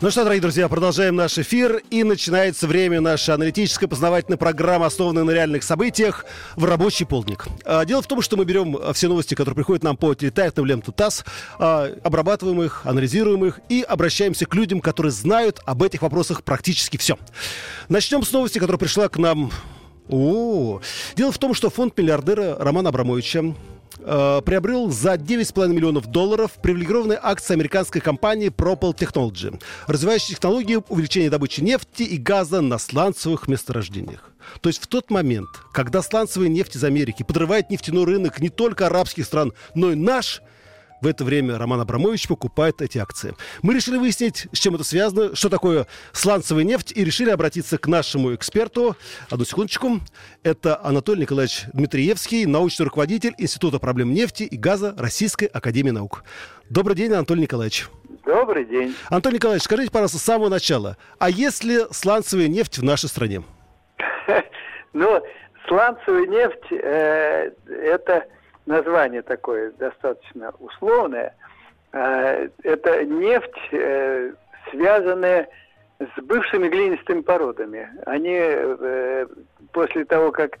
Ну что, дорогие друзья, продолжаем наш эфир. И начинается время нашей аналитической познавательной программы, основанной на реальных событиях, в рабочий полдник. А, Дело в том, что мы берем а, все новости, которые приходят нам по телетайпным ленту ТАСС, а, обрабатываем их, анализируем их и обращаемся к людям, которые знают об этих вопросах практически все. Начнем с новости, которая пришла к нам о, дело в том, что фонд миллиардера Романа Абрамовича э, приобрел за 9,5 миллионов долларов привилегированные акции американской компании Propel Technology, развивающей технологии увеличения добычи нефти и газа на сланцевых месторождениях. То есть в тот момент, когда сланцевая нефть из Америки подрывает нефтяной рынок не только арабских стран, но и наш, в это время Роман Абрамович покупает эти акции. Мы решили выяснить, с чем это связано, что такое сланцевая нефть, и решили обратиться к нашему эксперту. Одну секундочку. Это Анатолий Николаевич Дмитриевский, научный руководитель Института проблем нефти и газа Российской Академии Наук. Добрый день, Анатолий Николаевич. Добрый день. Анатолий Николаевич, скажите, пожалуйста, с самого начала, а есть ли сланцевая нефть в нашей стране? Ну, сланцевая нефть э, это название такое достаточно условное. Э, это нефть, э, связанная с бывшими глинистыми породами. Они э, после того, как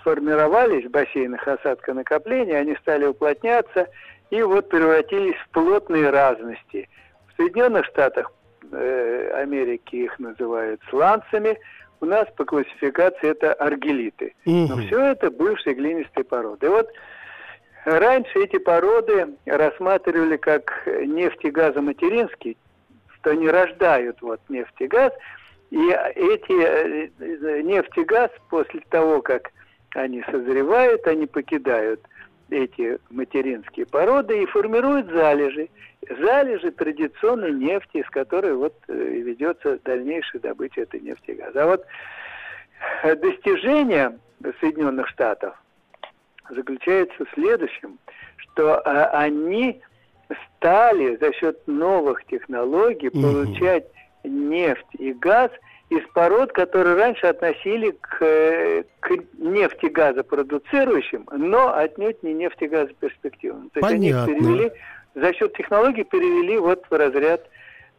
сформировались в бассейнах осадка накопления, они стали уплотняться и вот превратились в плотные разности. В Соединенных Штатах Америки их называют сланцами, у нас по классификации это аргелиты. Но все это бывшие глинистые породы. И вот раньше эти породы рассматривали как нефть и газоматеринские, что они рождают вот нефть и газ, и эти э, э, нефть и газ после того, как они созревают, они покидают эти материнские породы и формируют залежи. Залежи традиционной нефти, из которой вот э, ведется дальнейшая добыча этой нефти и газа. А вот достижение Соединенных Штатов заключается в следующем, что а, они стали за счет новых технологий получать нефть и газ из пород, которые раньше относили к, э, к нефтегазопродуцирующим, но отнюдь не нефтегазоперспективным. То есть они Понятно. перевели, за счет технологий перевели вот в разряд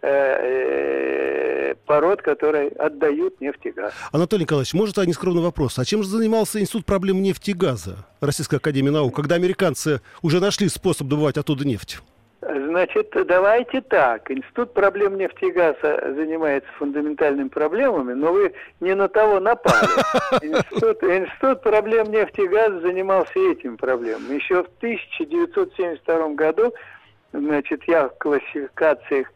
э, э, пород, которые отдают нефть и газ. Анатолий Николаевич, может, а нескромный вопрос. А чем же занимался Институт проблем нефти и газа Российской Академии Наук, когда американцы уже нашли способ добывать оттуда нефть? Значит, давайте так. Институт проблем нефти и газа занимается фундаментальными проблемами, но вы не на того напали. Институт, Институт проблем нефти и газа занимался этими проблемами. Еще в 1972 году, значит, я в классификациях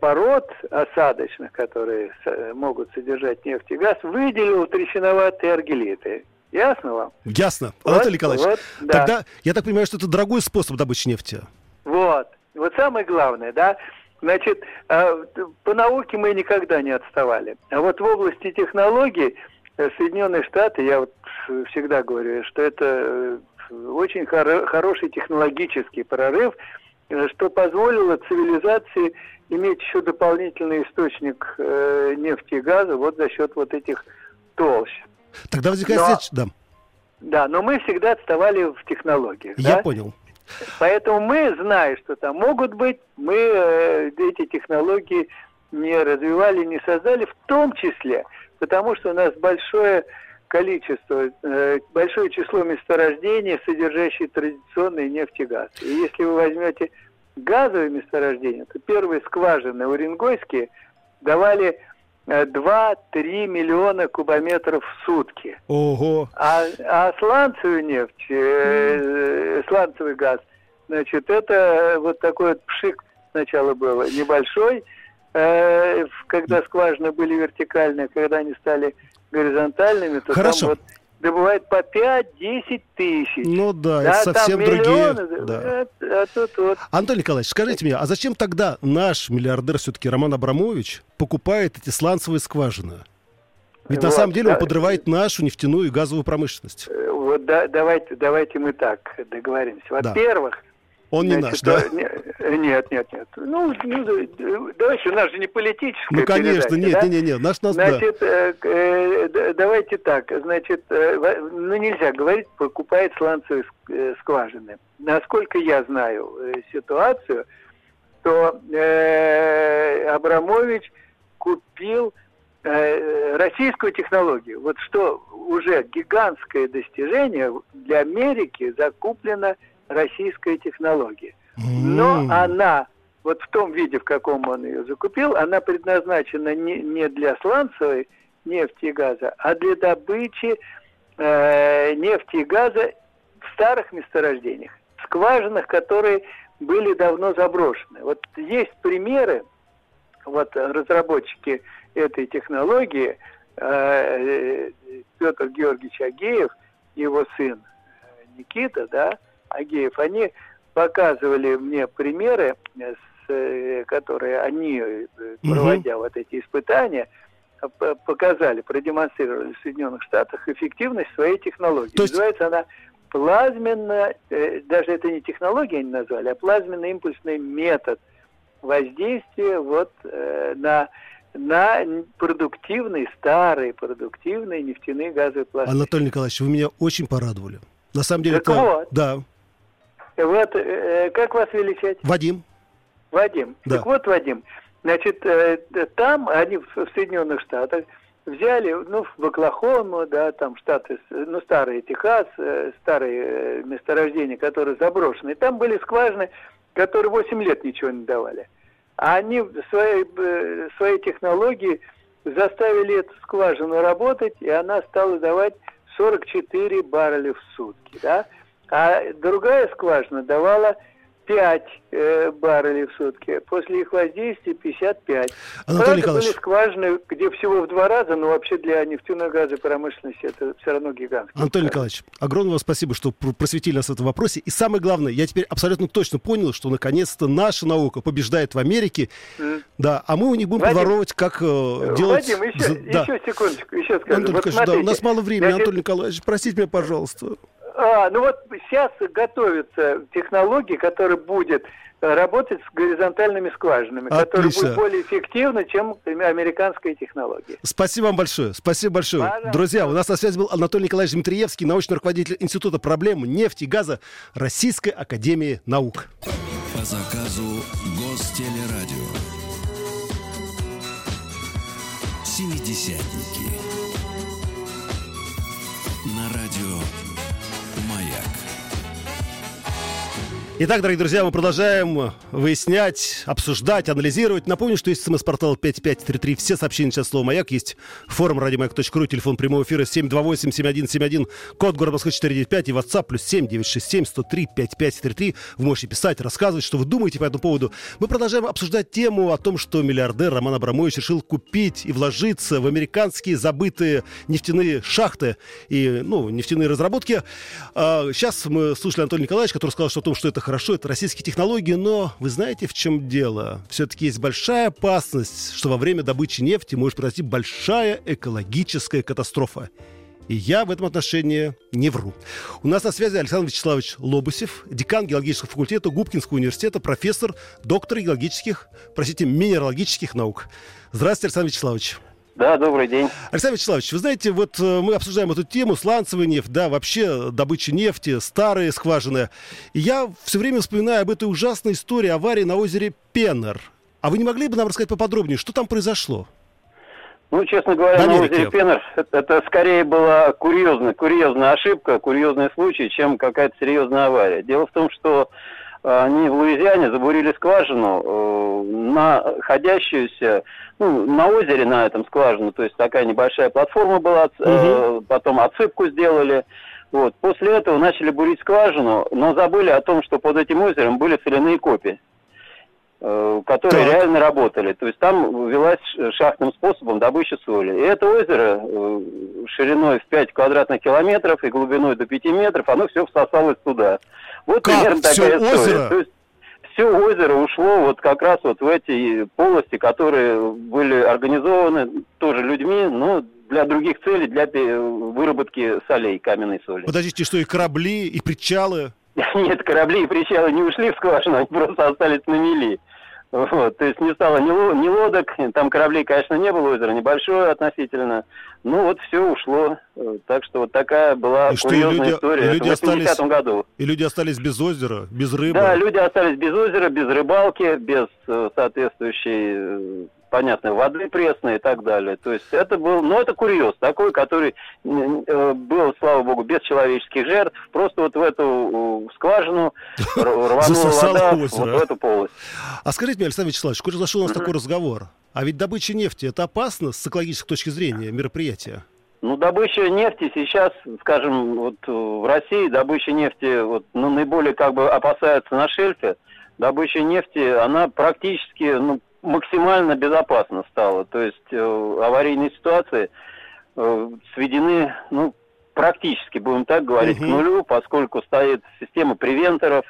пород осадочных, которые с- могут содержать нефть и газ, выделил трещиноватые аргелиты. Ясно вам? Ясно. Вот, Анатолий Николаевич, вот, да. тогда я так понимаю, что это дорогой способ добычи нефти. Вот. Вот самое главное, да. Значит, э, по науке мы никогда не отставали. А вот в области технологий э, Соединенные Штаты, я вот всегда говорю, что это э, очень хоро- хороший технологический прорыв, что позволило цивилизации иметь еще дополнительный источник э, нефти и газа вот за счет вот этих толщ. Тогда возникает Но- следующий... Да, Да, но мы всегда отставали в технологиях. я да? понял. Поэтому мы, зная, что там могут быть, мы э, эти технологии не развивали, не создали, в том числе, потому что у нас большое количество, э, большое число месторождений, содержащие традиционный нефть и газ. И если вы возьмете газовые месторождения, то первые скважины уренгойские давали 2-3 миллиона кубометров в сутки. Ого. А, а сланцевую нефть, э, сланцевый газ, значит, это вот такой вот пшик сначала был небольшой, э, когда скважины были вертикальные, когда они стали горизонтальными, то Хорошо. там вот добывает по 5-10 тысяч. Ну да, Да, это совсем миллионы, другие. Да. а, а тут вот Анатолий Николаевич, скажите мне, а зачем тогда наш миллиардер все-таки Роман Абрамович покупает эти сланцевые скважины? Ведь на Вот, самом деле он да. подрывает нашу нефтяную и газовую промышленность. Э, вот да, давайте, давайте мы так договоримся. Во-первых, да он не Значит, наш, да? Нет, нет, нет. Ну, ну давайте, у нас же не политическая Ну, конечно, нет, да? нет, нет, наш нас, Значит, да. э, э, давайте так, значит, э, ну, нельзя говорить, покупает сланцевые э, скважины. Насколько я знаю э, ситуацию, то э, Абрамович купил э, российскую технологию. Вот что уже гигантское достижение для Америки закуплено российская технология. Но она, вот в том виде, в каком он ее закупил, она предназначена не, не для сланцевой нефти и газа, а для добычи э, нефти и газа в старых месторождениях, скважинах, которые были давно заброшены. Вот есть примеры, вот разработчики этой технологии, э, Петр Георгиевич Агеев, его сын Никита, да, Агеев, они показывали мне примеры, с, э, которые они, э, проводя угу. вот эти испытания, показали, продемонстрировали в Соединенных Штатах эффективность своей технологии. То есть... Называется она плазменно, э, даже это не технология они назвали, а плазменно-импульсный метод воздействия вот на на продуктивные, старые продуктивные нефтяные газовые пластики. Анатолий Николаевич, вы меня очень порадовали. На самом деле, так это... вот. Да. Вот, э, как вас величать? Вадим. Вадим. Да. Так вот, Вадим, значит, э, там они в, в Соединенных Штатах взяли, ну, в Оклахому, да, там штаты, ну, старые Техас, э, старые месторождения, которые заброшены. там были скважины, которые 8 лет ничего не давали. А они своей, своей технологии заставили эту скважину работать, и она стала давать 44 барреля в сутки, да а другая скважина давала 5 э, баррелей в сутки. После их воздействия 55. Анатолий Правда, были скважины, где всего в два раза, но вообще для нефтяной газовой промышленности это все равно гигантский. Анатолий Николаевич, огромное вам спасибо, что просветили нас в этом вопросе. И самое главное, я теперь абсолютно точно понял, что наконец-то наша наука побеждает в Америке. Mm. Да, а мы у них будем Вадим, подворовывать, как э, делать... Вадим, еще, да. еще секундочку, еще скажу. Анатолий вот Николаевич, да, у нас мало времени, Значит... Анатолий Николаевич, простите меня, пожалуйста. А, ну вот сейчас готовятся технологии, которые будет работать с горизонтальными скважинами, Отлично. которые будут более эффективны, чем американская технология. Спасибо вам большое. Спасибо большое. Пожалуйста. Друзья, у нас на связи был Анатолий Николаевич Дмитриевский, научный руководитель Института проблем нефти и газа Российской Академии Наук. По заказу Гостелерадио. Семидесятники. На радио Итак, дорогие друзья, мы продолжаем выяснять, обсуждать, анализировать. Напомню, что есть смс-портал 5533. Все сообщения сейчас слово «Маяк». Есть форум радиомаяк.ру, телефон прямого эфира 728-7171, код города Москвы 495 и WhatsApp плюс 7967 103 5533. Вы можете писать, рассказывать, что вы думаете по этому поводу. Мы продолжаем обсуждать тему о том, что миллиардер Роман Абрамович решил купить и вложиться в американские забытые нефтяные шахты и ну, нефтяные разработки. А, сейчас мы слушали Анатолия Николаевича, который сказал что о том, что это хорошо, это российские технологии, но вы знаете, в чем дело? Все-таки есть большая опасность, что во время добычи нефти может произойти большая экологическая катастрофа. И я в этом отношении не вру. У нас на связи Александр Вячеславович Лобусев, декан геологического факультета Губкинского университета, профессор, доктор геологических, простите, минералогических наук. Здравствуйте, Александр Вячеславович. Да, добрый день. Александр Вячеславович, вы знаете, вот э, мы обсуждаем эту тему, сланцевый нефть, да, вообще добыча нефти, старые скважины. И я все время вспоминаю об этой ужасной истории аварии на озере Пеннер. А вы не могли бы нам рассказать поподробнее, что там произошло? Ну, честно говоря, на озере Пеннер это, это скорее была курьезная, курьезная ошибка, курьезный случай, чем какая-то серьезная авария. Дело в том, что они в Луизиане забурили скважину, э, находящуюся ну, на озере, на этом скважину, то есть такая небольшая платформа была, угу. потом отсыпку сделали. Вот. После этого начали бурить скважину, но забыли о том, что под этим озером были соляные копии которые так. реально работали. То есть там велась шахтным способом добыча соли. И это озеро шириной в 5 квадратных километров и глубиной до 5 метров, оно все всосалось туда. Вот как? примерно все такая озеро? история. То есть все озеро ушло вот как раз вот в эти полости, которые были организованы тоже людьми, но для других целей, для выработки солей, каменной соли. Подождите, что и корабли, и причалы? Нет, корабли и причалы не ушли в скважину, они просто остались на мели. Вот, то есть не стало ни, ни лодок, там кораблей, конечно, не было, озеро небольшое относительно. Ну вот все ушло. Так что вот такая была и курьезная люди, история. И люди, остались, году. и люди остались без озера, без рыбы. Да, люди остались без озера, без рыбалки, без э, соответствующей э, понятно, воды пресной и так далее. То есть это был, ну это курьез такой, который э, был, слава богу, без человеческих жертв, просто вот в эту скважину рванула вода вот в эту полость. А скажите мне, Александр Вячеславович, куда зашел у нас такой разговор? А ведь добыча нефти это опасно с экологической точки зрения мероприятия? Ну, добыча нефти сейчас, скажем, вот в России добыча нефти вот, ну, наиболее как бы опасается на шельфе. Добыча нефти, она практически, ну, максимально безопасно стало. То есть э, аварийные ситуации э, сведены, ну, практически, будем так говорить, угу. к нулю, поскольку стоит система превенторов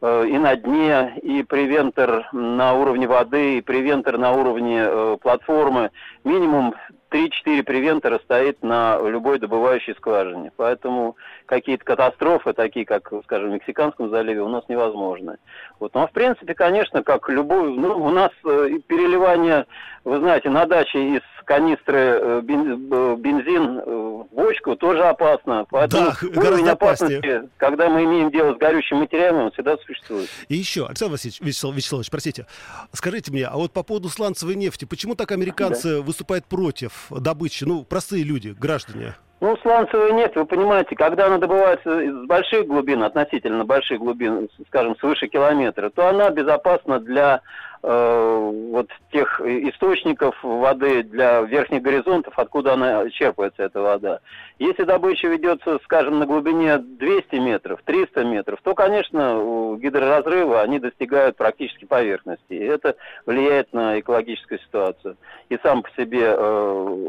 э, и на дне, и превентор на уровне воды, и превентор на уровне э, платформы. Минимум 3-4 превентора стоит на любой добывающей скважине. Поэтому какие-то катастрофы, такие как, скажем, в Мексиканском заливе, у нас невозможны. Вот. Ну, а в принципе, конечно, как любой... Ну, у нас э, переливание, вы знаете, на даче из канистры э, бензин э, в бочку тоже опасно. Поэтому да, уровень опасности, опаснее. когда мы имеем дело с горючим материалом, он всегда существует. И еще, Александр Васильевич, Вячеслав, Вячеславович, простите, скажите мне, а вот по поводу сланцевой нефти, почему так американцы да. выступают против добычи? Ну, простые люди, граждане. Ну, сланцевой нефть, вы понимаете, когда она добывается из больших глубин, относительно больших глубин, скажем, свыше километра, то она безопасна для вот тех источников воды, для верхних горизонтов, откуда она черпается, эта вода. Если добыча ведется, скажем, на глубине 200 метров, 300 метров, то, конечно, гидроразрывы, они достигают практически поверхности. И это влияет на экологическую ситуацию. И сам по себе э,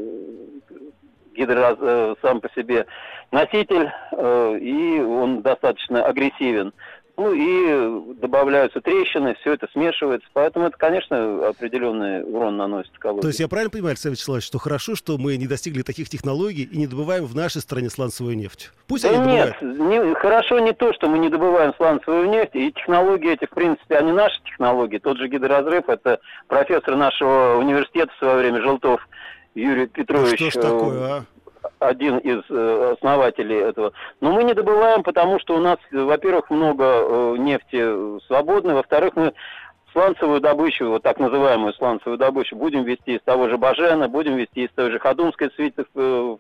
гидро э, сам по себе носитель, э, и он достаточно агрессивен. Ну и добавляются трещины, все это смешивается. Поэтому это, конечно, определенный урон наносит экологии. То есть я правильно понимаю, Александр Вячеславович, что хорошо, что мы не достигли таких технологий и не добываем в нашей стране сланцевую нефть? Пусть да они нет, добывают. Не, хорошо не то, что мы не добываем сланцевую нефть, и технологии эти, в принципе, они наши технологии. Тот же гидроразрыв, это профессор нашего университета в свое время, Желтов Юрий Петрович. Ну, что ж такое, а? Один из э, основателей этого. Но мы не добываем, потому что у нас, во-первых, много э, нефти свободной, во-вторых, мы сланцевую добычу, вот так называемую сланцевую добычу, будем вести из того же Бажена, будем вести из той же Ходунской свиты э,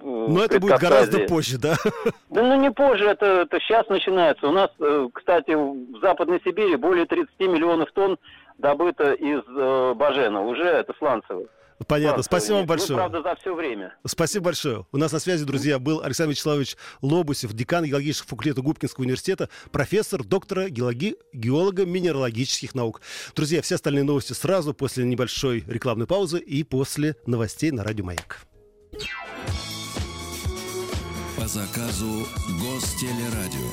но это будет гораздо позже, да? Да ну не позже, это, это сейчас начинается. У нас, э, кстати, в Западной Сибири более 30 миллионов тонн добыто из э, Бажена. Уже это сланцевых. Понятно. Спасибо вам большое. Ну, правда, за все время. Спасибо большое. У нас на связи, друзья, был Александр Вячеславович Лобусев, декан геологического факультета Губкинского университета, профессор, доктора геологи, геолога минералогических наук. Друзья, все остальные новости сразу после небольшой рекламной паузы и после новостей на Радио Маяк. По заказу Гостелерадио.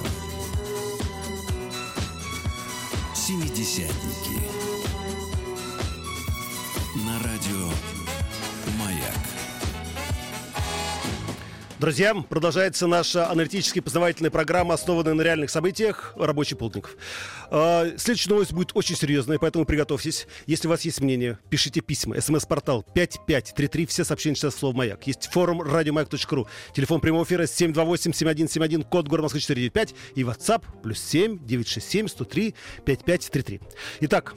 Семидесятники. На радио Друзья, продолжается наша аналитическая познавательная программа, основанная на реальных событиях «Рабочий полдник». А, следующая новость будет очень серьезная, поэтому приготовьтесь. Если у вас есть мнение, пишите письма. СМС-портал 5533, все сообщения сейчас слово «Маяк». Есть форум радиомаяк.ру, телефон прямого эфира 728-7171, код город Москвы 495 и WhatsApp плюс 7 967 103 5533. Итак,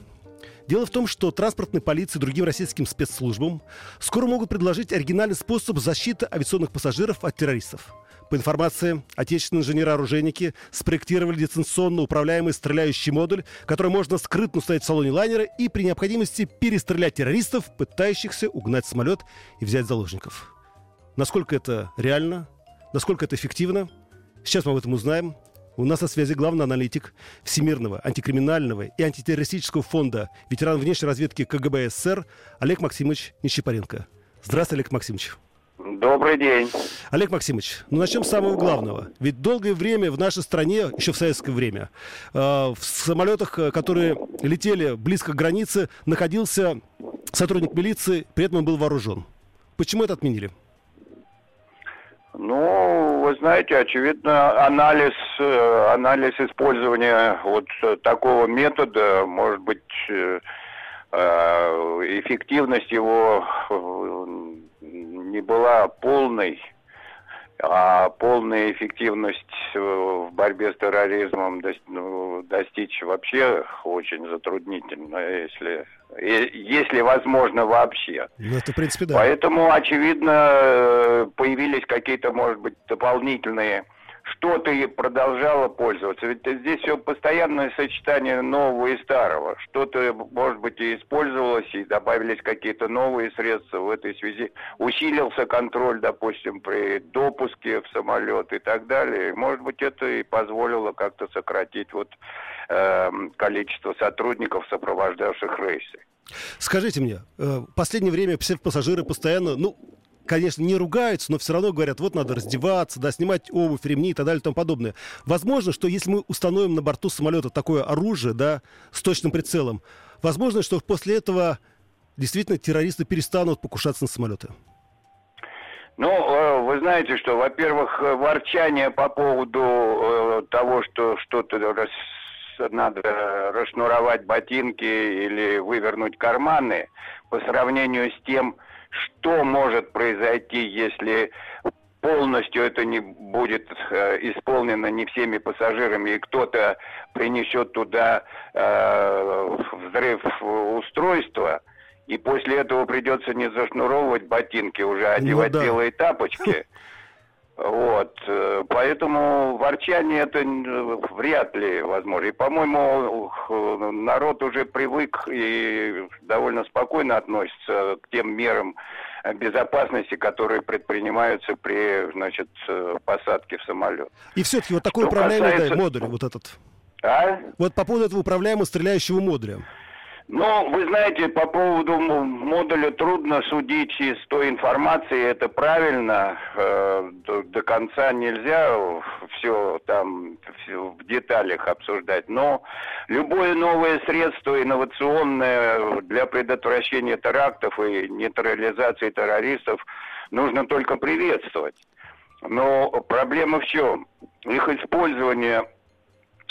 Дело в том, что транспортной полиции и другим российским спецслужбам скоро могут предложить оригинальный способ защиты авиационных пассажиров от террористов. По информации, отечественные инженеры-оружейники спроектировали дистанционно управляемый стреляющий модуль, который можно скрытно установить в салоне лайнера и при необходимости перестрелять террористов, пытающихся угнать самолет и взять заложников. Насколько это реально? Насколько это эффективно? Сейчас мы об этом узнаем. У нас на связи главный аналитик Всемирного антикриминального и антитеррористического фонда ветеран внешней разведки КГБ СССР Олег Максимович Нищепаренко. Здравствуйте, Олег Максимович. Добрый день. Олег Максимович, ну начнем с самого главного. Ведь долгое время в нашей стране, еще в советское время, э, в самолетах, э, которые летели близко к границе, находился сотрудник милиции, при этом он был вооружен. Почему это отменили? Ну, вы знаете, очевидно, анализ, э, анализ использования вот такого метода, может быть, э, эффективность его не была полной а полная эффективность э, в борьбе с терроризмом ну, достичь вообще очень затруднительно, если, если возможно вообще. Ну, это, в принципе, да. Поэтому, очевидно, э, появились какие-то, может быть, дополнительные что ты продолжала пользоваться. Ведь здесь все постоянное сочетание нового и старого. Что-то, может быть, и использовалось, и добавились какие-то новые средства в этой связи. Усилился контроль, допустим, при допуске в самолет и так далее. Может быть, это и позволило как-то сократить вот, э, количество сотрудников, сопровождавших рейсы. Скажите мне, э, в последнее время все пассажиры постоянно, ну, конечно, не ругаются, но все равно говорят, вот надо раздеваться, да, снимать обувь, ремни и так далее и тому подобное. Возможно, что если мы установим на борту самолета такое оружие, да, с точным прицелом, возможно, что после этого действительно террористы перестанут покушаться на самолеты. Ну, э, вы знаете, что, во-первых, ворчание по поводу э, того, что что-то надо расшнуровать ботинки или вывернуть карманы, по сравнению с тем, что может произойти, если полностью это не будет э, исполнено не всеми пассажирами, и кто-то принесет туда э, взрыв устройства, и после этого придется не зашнуровывать ботинки, уже ну одевать ну, да. белые тапочки. Вот, э, поэтому ворчание это вряд ли возможно. И, по-моему, народ уже привык и довольно спокойно относится к тем мерам безопасности, которые предпринимаются при, значит, э, посадке в самолет. И все-таки вот такой Что управляемый касается... да, модуль, вот этот. А? Вот по поводу этого управляемого стреляющего модуля. Ну, вы знаете, по поводу модуля трудно судить из той информации, это правильно, э, до, до конца нельзя все там все в деталях обсуждать, но любое новое средство инновационное для предотвращения терактов и нейтрализации террористов нужно только приветствовать. Но проблема в чем? Их использование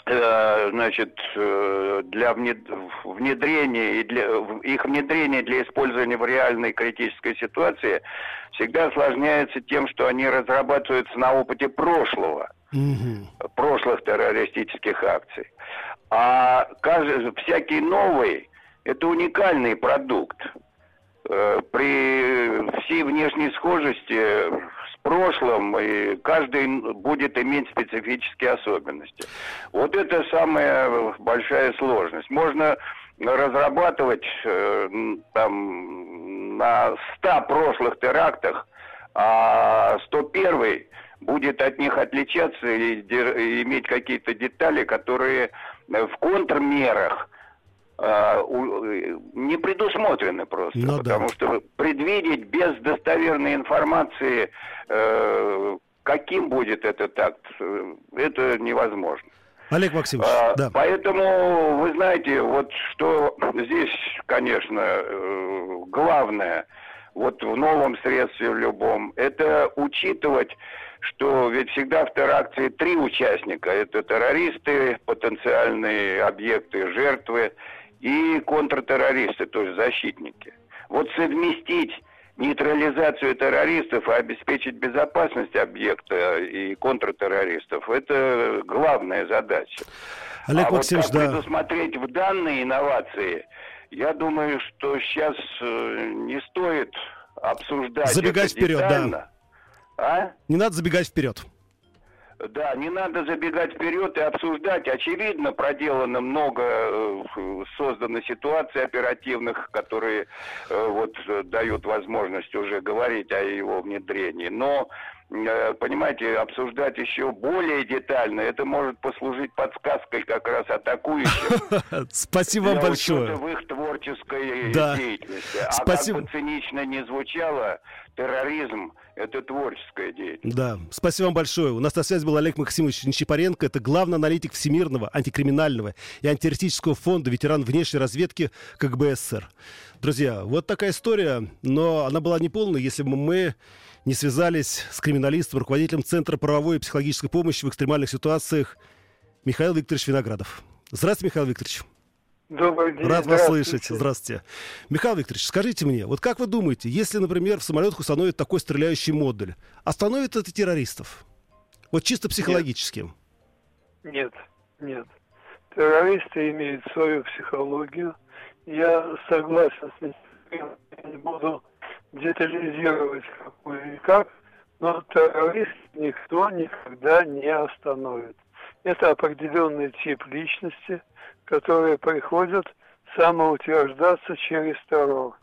значит, э, для внедрения и для их внедрение для использования в реальной критической ситуации всегда осложняется тем, что они разрабатываются на опыте прошлого, угу. прошлых террористических акций. А каждый, всякий новый – это уникальный продукт. Э, при всей внешней схожести прошлом, и каждый будет иметь специфические особенности. Вот это самая большая сложность. Можно разрабатывать э, там на 100 прошлых терактах, а 101 будет от них отличаться и иметь какие-то детали, которые в контрмерах а, не предусмотрены просто, ну, потому да. что предвидеть без достоверной информации, э, каким будет этот акт, э, это невозможно. Олег Максимович, а, да. Поэтому, вы знаете, вот что здесь, конечно, э, главное, вот в новом средстве, в любом, это учитывать, что ведь всегда в теракции три участника. Это террористы, потенциальные объекты, жертвы и контртеррористы, то есть защитники. Вот совместить нейтрализацию террористов и обеспечить безопасность объекта и контртеррористов – это главная задача. Олег а Максимович, вот да. предусмотреть в данные инновации, я думаю, что сейчас э, не стоит обсуждать Забегать вперед, детально. да. А? Не надо забегать вперед. Да, не надо забегать вперед и обсуждать. Очевидно, проделано много, э, создано ситуаций оперативных, которые э, вот дают возможность уже говорить о его внедрении. Но э, понимаете, обсуждать еще более детально, это может послужить подсказкой как раз атакующим. Спасибо вам большое. в их творческой деятельности. А как бы цинично не звучало, терроризм – это творческая деятельность. Да, спасибо вам большое. У нас на связи был Олег Максимович Нечипаренко. Это главный аналитик Всемирного антикриминального и антитеррористического фонда, ветеран внешней разведки КГБ СССР. Друзья, вот такая история, но она была неполной, если бы мы не связались с криминалистом, руководителем Центра правовой и психологической помощи в экстремальных ситуациях Михаил Викторович Виноградов. Здравствуйте, Михаил Викторович. Добрый день. Рад вас слышать. Здравствуйте. Михаил Викторович, скажите мне, вот как вы думаете, если, например, в самолетах установят такой стреляющий модуль, остановит это террористов? Вот чисто психологически. Нет, нет. Террористы имеют свою психологию. Я согласен с ним. Я не буду детализировать какой и как, но террорист никто никогда не остановит. Это определенный тип личности, которые приходят самоутверждаться через террор.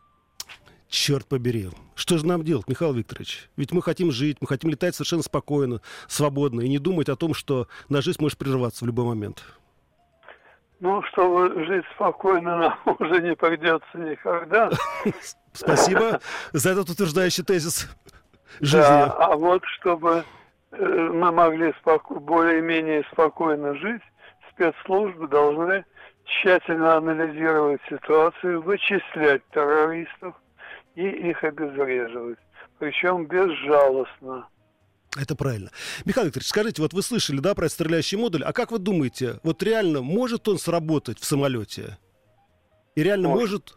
Черт побери. Что же нам делать, Михаил Викторович? Ведь мы хотим жить, мы хотим летать совершенно спокойно, свободно, и не думать о том, что наша жизнь может прерваться в любой момент. Ну, чтобы жить спокойно, нам уже не придется никогда. Спасибо за этот утверждающий тезис жизни. Да, а вот чтобы э, мы могли споко- более-менее спокойно жить, спецслужбы должны тщательно анализировать ситуацию, вычислять террористов и их обезвреживать. Причем безжалостно. Это правильно. Михаил Викторович, скажите, вот вы слышали, да, про стреляющий модуль, а как вы думаете, вот реально может он сработать в самолете? И реально может?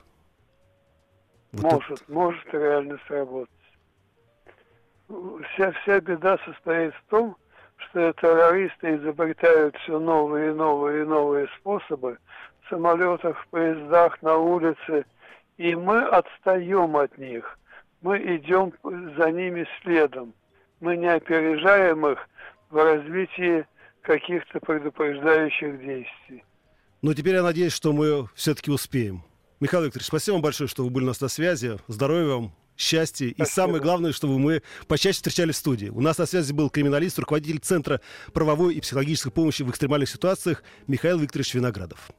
Может, вот может, это... может реально сработать. Вся, вся беда состоит в том, что террористы изобретают все новые и новые и новые способы в самолетах, в поездах, на улице, и мы отстаем от них. Мы идем за ними следом мы не опережаем их в развитии каких-то предупреждающих действий. Ну, теперь я надеюсь, что мы все-таки успеем. Михаил Викторович, спасибо вам большое, что вы были у нас на связи. Здоровья вам, счастья. Спасибо. И самое главное, чтобы мы почаще встречались в студии. У нас на связи был криминалист, руководитель Центра правовой и психологической помощи в экстремальных ситуациях Михаил Викторович Виноградов.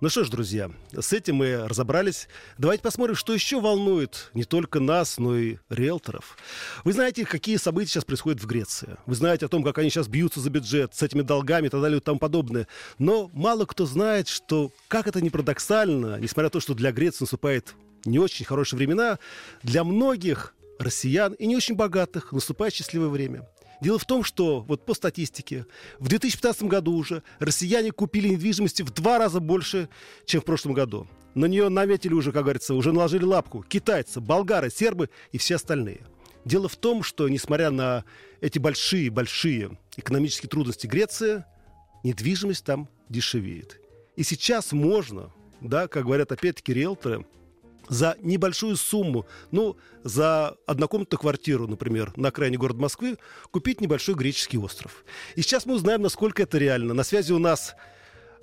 Ну что ж, друзья, с этим мы разобрались. Давайте посмотрим, что еще волнует не только нас, но и риэлторов. Вы знаете, какие события сейчас происходят в Греции. Вы знаете о том, как они сейчас бьются за бюджет с этими долгами и так далее и тому подобное. Но мало кто знает, что, как это ни парадоксально, несмотря на то, что для Греции наступает не очень хорошие времена, для многих россиян и не очень богатых наступает счастливое время. Дело в том, что вот по статистике в 2015 году уже россияне купили недвижимости в два раза больше, чем в прошлом году. На нее наметили уже, как говорится, уже наложили лапку китайцы, болгары, сербы и все остальные. Дело в том, что несмотря на эти большие-большие экономические трудности Греции, недвижимость там дешевеет. И сейчас можно, да, как говорят опять-таки риэлторы, за небольшую сумму, ну, за однокомнатную квартиру, например, на окраине города Москвы, купить небольшой греческий остров. И сейчас мы узнаем, насколько это реально. На связи у нас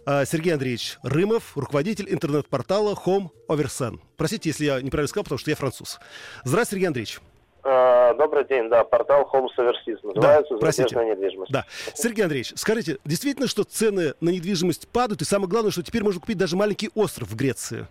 э, Сергей Андреевич Рымов, руководитель интернет-портала Home Oversen. Простите, если я неправильно сказал, потому что я француз. Здравствуйте, Сергей Андреевич. А, добрый день, да, портал Home Soversys, называется да, зарубежная недвижимость. Да. Сергей Андреевич, скажите, действительно, что цены на недвижимость падают, и самое главное, что теперь можно купить даже маленький остров в Греции?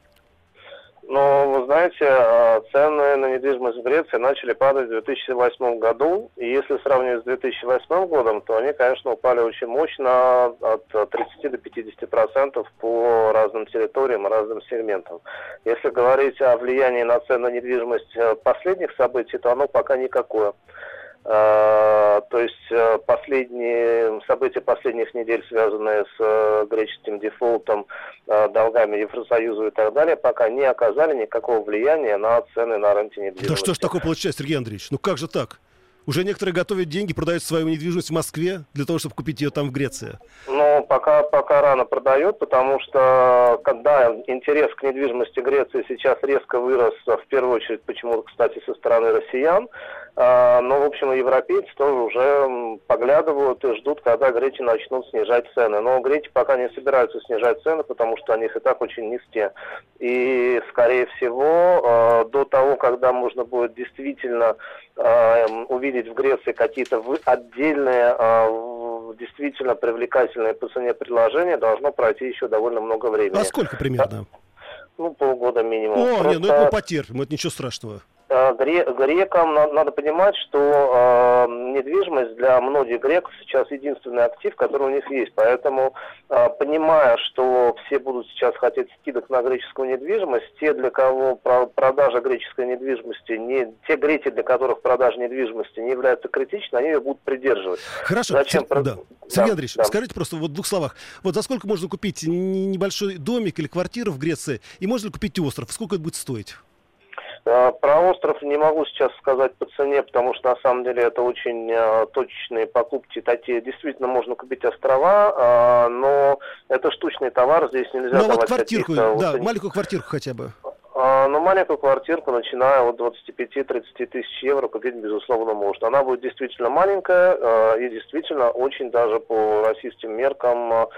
Ну, вы знаете, а, цены на недвижимость в Греции начали падать в 2008 году. И если сравнивать с 2008 годом, то они, конечно, упали очень мощно от 30 до 50 процентов по разным территориям, разным сегментам. Если говорить о влиянии на цены на недвижимость э, последних событий, то оно пока никакое. А, то есть э, последние события последних недель, связанные с э, греческим дефолтом, э, долгами Евросоюза и так далее, пока не оказали никакого влияния на цены на рынке недвижимости. Да что ж такое получается, Сергей Андреевич? Ну как же так? Уже некоторые готовят деньги, продают свою недвижимость в Москве для того, чтобы купить ее там в Греции. Ну, пока, пока рано продают, потому что когда интерес к недвижимости Греции сейчас резко вырос, в первую очередь, почему-то, кстати, со стороны россиян, но, в общем, и европейцы тоже уже поглядывают и ждут, когда греки начнут снижать цены. Но греки пока не собираются снижать цены, потому что они и так очень низкие. И, скорее всего, а, до того, когда можно будет действительно а, увидеть в Греции какие-то отдельные действительно привлекательные по цене предложения, должно пройти еще довольно много времени. А сколько примерно? Ну, полгода минимум. О, Просто... нет, ну это мы потерпим, это ничего страшного. Э, грекам надо понимать, что э, недвижимость для многих греков сейчас единственный актив, который у них есть. Поэтому, э, понимая, что все будут сейчас хотеть скидок на греческую недвижимость, те, для кого продажа греческой недвижимости, не, те греки, для которых продажа недвижимости не является критичной, они ее будут придерживать. Хорошо. Зачем? Сер... Да. Сергей да, Андреевич, да. скажите просто вот в двух словах. Вот за сколько можно купить небольшой домик или квартиру в Греции, и можно ли купить остров? Сколько это будет стоить? А, про остров не могу сейчас сказать по цене, потому что на самом деле это очень а, точечные покупки. Такие действительно можно купить острова, а, но это штучный товар, здесь нельзя ну, давать вот квартирку, да, маленькую квартирку хотя бы. Ну, маленькую квартирку, начиная от 25-30 тысяч евро, купить, безусловно, можно. Она будет действительно маленькая и действительно очень даже по российским меркам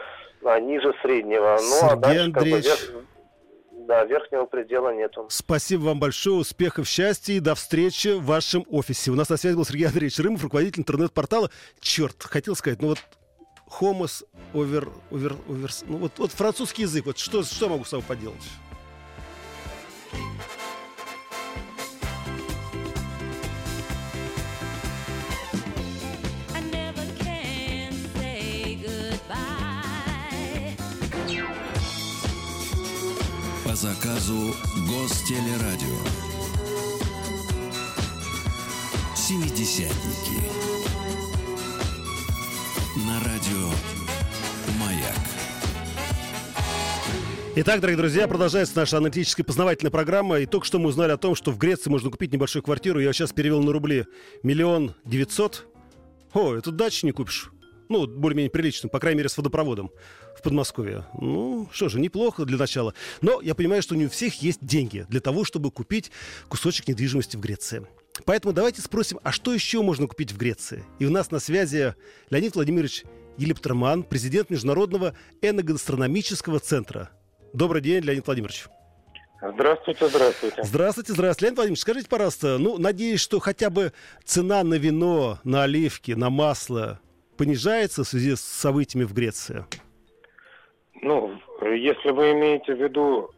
ниже среднего. Ну, Сергей а дальше, Андреевич... как бы, да, верхнего предела нету. Спасибо вам большое, успехов, счастья и до встречи в вашем офисе. У нас на связи был Сергей Андреевич Рымов, руководитель интернет-портала. Черт, хотел сказать, ну вот Homos over, over, over, ну вот, вот французский язык, вот что, что могу с собой поделать? Заказу Гостелерадио. Семидесятники. На радио «Маяк». Итак, дорогие друзья, продолжается наша аналитическая познавательная программа. И только что мы узнали о том, что в Греции можно купить небольшую квартиру. Я сейчас перевел на рубли миллион девятьсот. О, эту дачу не купишь. Ну, более-менее приличную, по крайней мере, с водопроводом в Подмосковье. Ну, что же, неплохо для начала. Но я понимаю, что не у всех есть деньги для того, чтобы купить кусочек недвижимости в Греции. Поэтому давайте спросим, а что еще можно купить в Греции? И у нас на связи Леонид Владимирович Елептроман, президент Международного эногастрономического центра. Добрый день, Леонид Владимирович. Здравствуйте, здравствуйте. Здравствуйте, здравствуйте. Леонид Владимирович, скажите, пожалуйста, ну, надеюсь, что хотя бы цена на вино, на оливки, на масло понижается в связи с событиями в Греции? Ну, если вы имеете в виду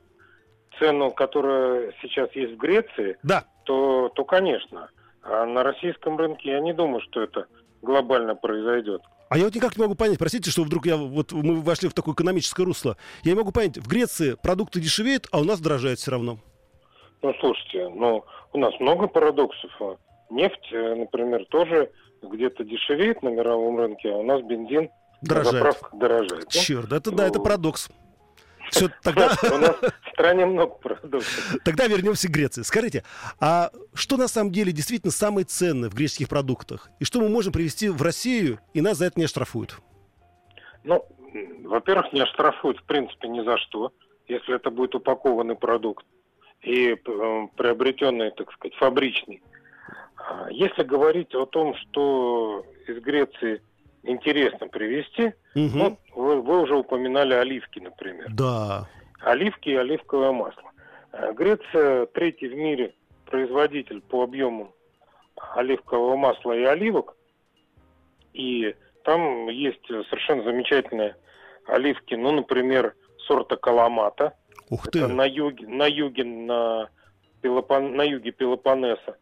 цену, которая сейчас есть в Греции, да. то, то конечно. А на российском рынке я не думаю, что это глобально произойдет. А я вот никак не могу понять, простите, что вдруг я вот мы вошли в такое экономическое русло. Я не могу понять, в Греции продукты дешевеют, а у нас дорожают все равно. Ну, слушайте, ну, у нас много парадоксов. Нефть, э, например, тоже где-то дешевеет на мировом рынке, а у нас бензин дорожает. на заправках дорожает. Черт, это да, это парадокс. Все, тогда... У нас в стране много продуктов. Тогда вернемся к Греции. Скажите, а что на самом деле действительно самое ценное в греческих продуктах? И что мы можем привезти в Россию, и нас за это не оштрафуют? Ну, во-первых, не оштрафуют в принципе ни за что, если это будет упакованный продукт и э, приобретенный, так сказать, фабричный. А если говорить о том, что из Греции интересно привезти, угу. ну, вы, вы уже упоминали оливки, например. Да. Оливки и оливковое масло. А Греция третий в мире производитель по объему оливкового масла и оливок. И там есть совершенно замечательные оливки, ну, например, сорта Каламата. Ух ты! Это на юге, на юге, на, Пелопон, на юге Пелопоннеса.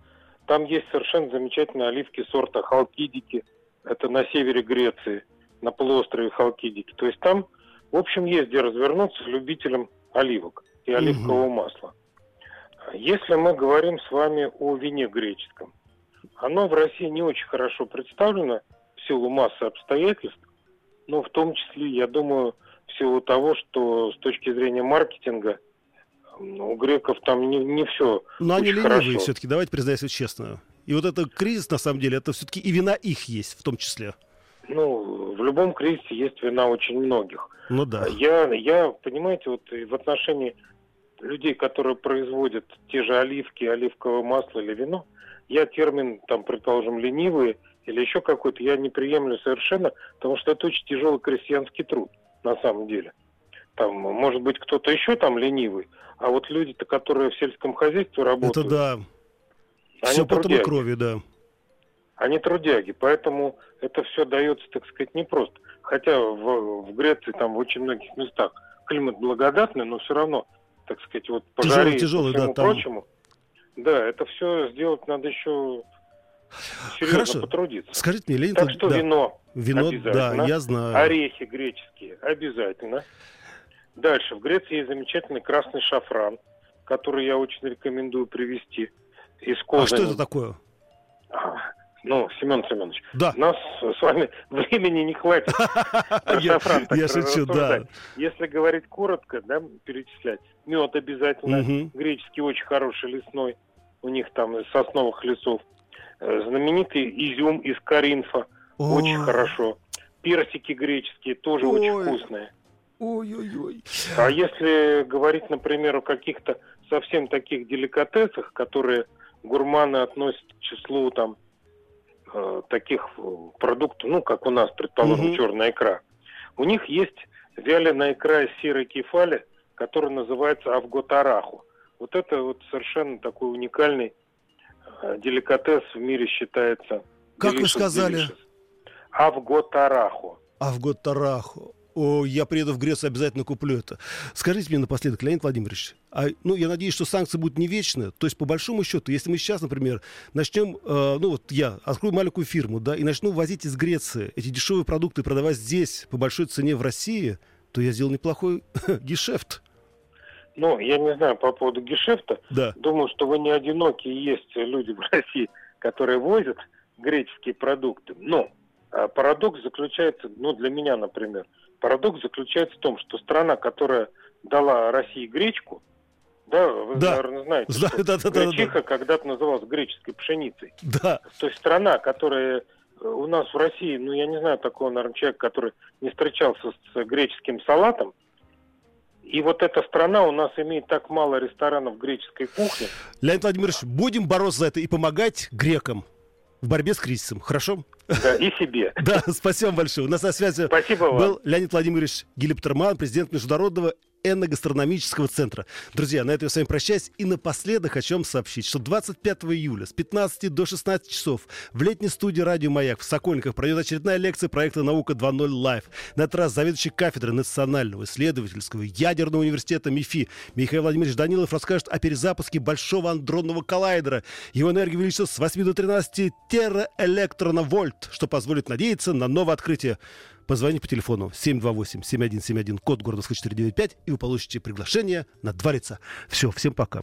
Там есть совершенно замечательные оливки сорта Халкидики. Это на севере Греции, на полуострове Халкидики. То есть там, в общем, есть где развернуться любителям оливок и оливкового угу. масла. Если мы говорим с вами о вине греческом, оно в России не очень хорошо представлено в силу массы обстоятельств, но в том числе, я думаю, в силу того, что с точки зрения маркетинга у греков там не, не все Но они ленивые все-таки, давайте признаемся честно. И вот этот кризис, на самом деле, это все-таки и вина их есть в том числе. Ну, в любом кризисе есть вина очень многих. Ну да. Я, я понимаете, вот в отношении людей, которые производят те же оливки, оливковое масло или вино, я термин, там, предположим, ленивые или еще какой-то, я не приемлю совершенно, потому что это очень тяжелый крестьянский труд, на самом деле. Там, может быть, кто-то еще там ленивый, а вот люди-то, которые в сельском хозяйстве работают... Это да. Они все потом и крови, да. Они трудяги, поэтому это все дается, так сказать, непросто. Хотя в, в Греции, там в очень многих местах климат благодатный, но все равно, так сказать, вот по тяжелый, жаре тяжелый, и всему да, прочему, Да, это все сделать надо еще серьезно Хорошо. потрудиться. Скажите мне, Леонид... Так что да. вино Вино, да, я знаю. Орехи греческие обязательно. Дальше. В Греции есть замечательный красный шафран, который я очень рекомендую привезти из Козани. А что это такое? Ну, Семен Семенович, да. нас с вами времени не хватит шафран Я шучу, да. Если говорить коротко, да, перечислять, мед обязательно, греческий очень хороший лесной, у них там из сосновых лесов. Э, знаменитый изюм из Каринфа, очень хорошо. Персики греческие тоже очень вкусные. Ой-ой-ой. А если говорить, например, о каких-то совсем таких деликатесах, которые гурманы относят к числу там э, таких э, продуктов, ну, как у нас, предположим, угу. черная икра, у них есть вяленая икра из серой кефали, которая называется авготараху. Вот это вот совершенно такой уникальный э, деликатес в мире считается. Как delicious, вы сказали? Авготараху. Авготараху. О, я приеду в Грецию, обязательно куплю это. Скажите мне напоследок, Леонид Владимирович, а, ну, я надеюсь, что санкции будут не вечны. То есть, по большому счету, если мы сейчас, например, начнем, э, ну, вот я открою маленькую фирму, да, и начну возить из Греции эти дешевые продукты продавать здесь по большой цене в России, то я сделал неплохой гешефт. Ну, я не знаю по поводу гешефта. Да. Думаю, что вы не одиноки, есть люди в России, которые возят греческие продукты. Но а парадокс заключается, ну, для меня, например, парадокс заключается в том, что страна, которая дала России гречку, да, вы, да. наверное, знаете, да, что да, да, гречиха да, да. когда-то называлась греческой пшеницей. Да. То есть страна, которая э, у нас в России, ну, я не знаю такого, наверное, человека, который не встречался с греческим салатом, и вот эта страна у нас имеет так мало ресторанов греческой кухни. Леонид Владимирович, будем бороться за это и помогать грекам в борьбе с кризисом, хорошо? Да, и себе. Да, спасибо большое. У нас на связи Спасибо был Леонид Владимирович Гилиптерман, президент Международного энногастрономического центра. Друзья, на этом я с вами прощаюсь. И напоследок хочу вам сообщить, что 25 июля с 15 до 16 часов в летней студии «Радио Маяк» в Сокольниках пройдет очередная лекция проекта «Наука 2.0 Лайв». На этот раз заведующий кафедрой Национального исследовательского ядерного университета МИФИ Михаил Владимирович Данилов расскажет о перезапуске Большого андронного коллайдера. Его энергия увеличится с 8 до 13 тераэлектроновольт, что позволит надеяться на новое открытие. Позвоните по телефону 728-7171, код города 495, и вы получите приглашение на два лица. Все, всем пока.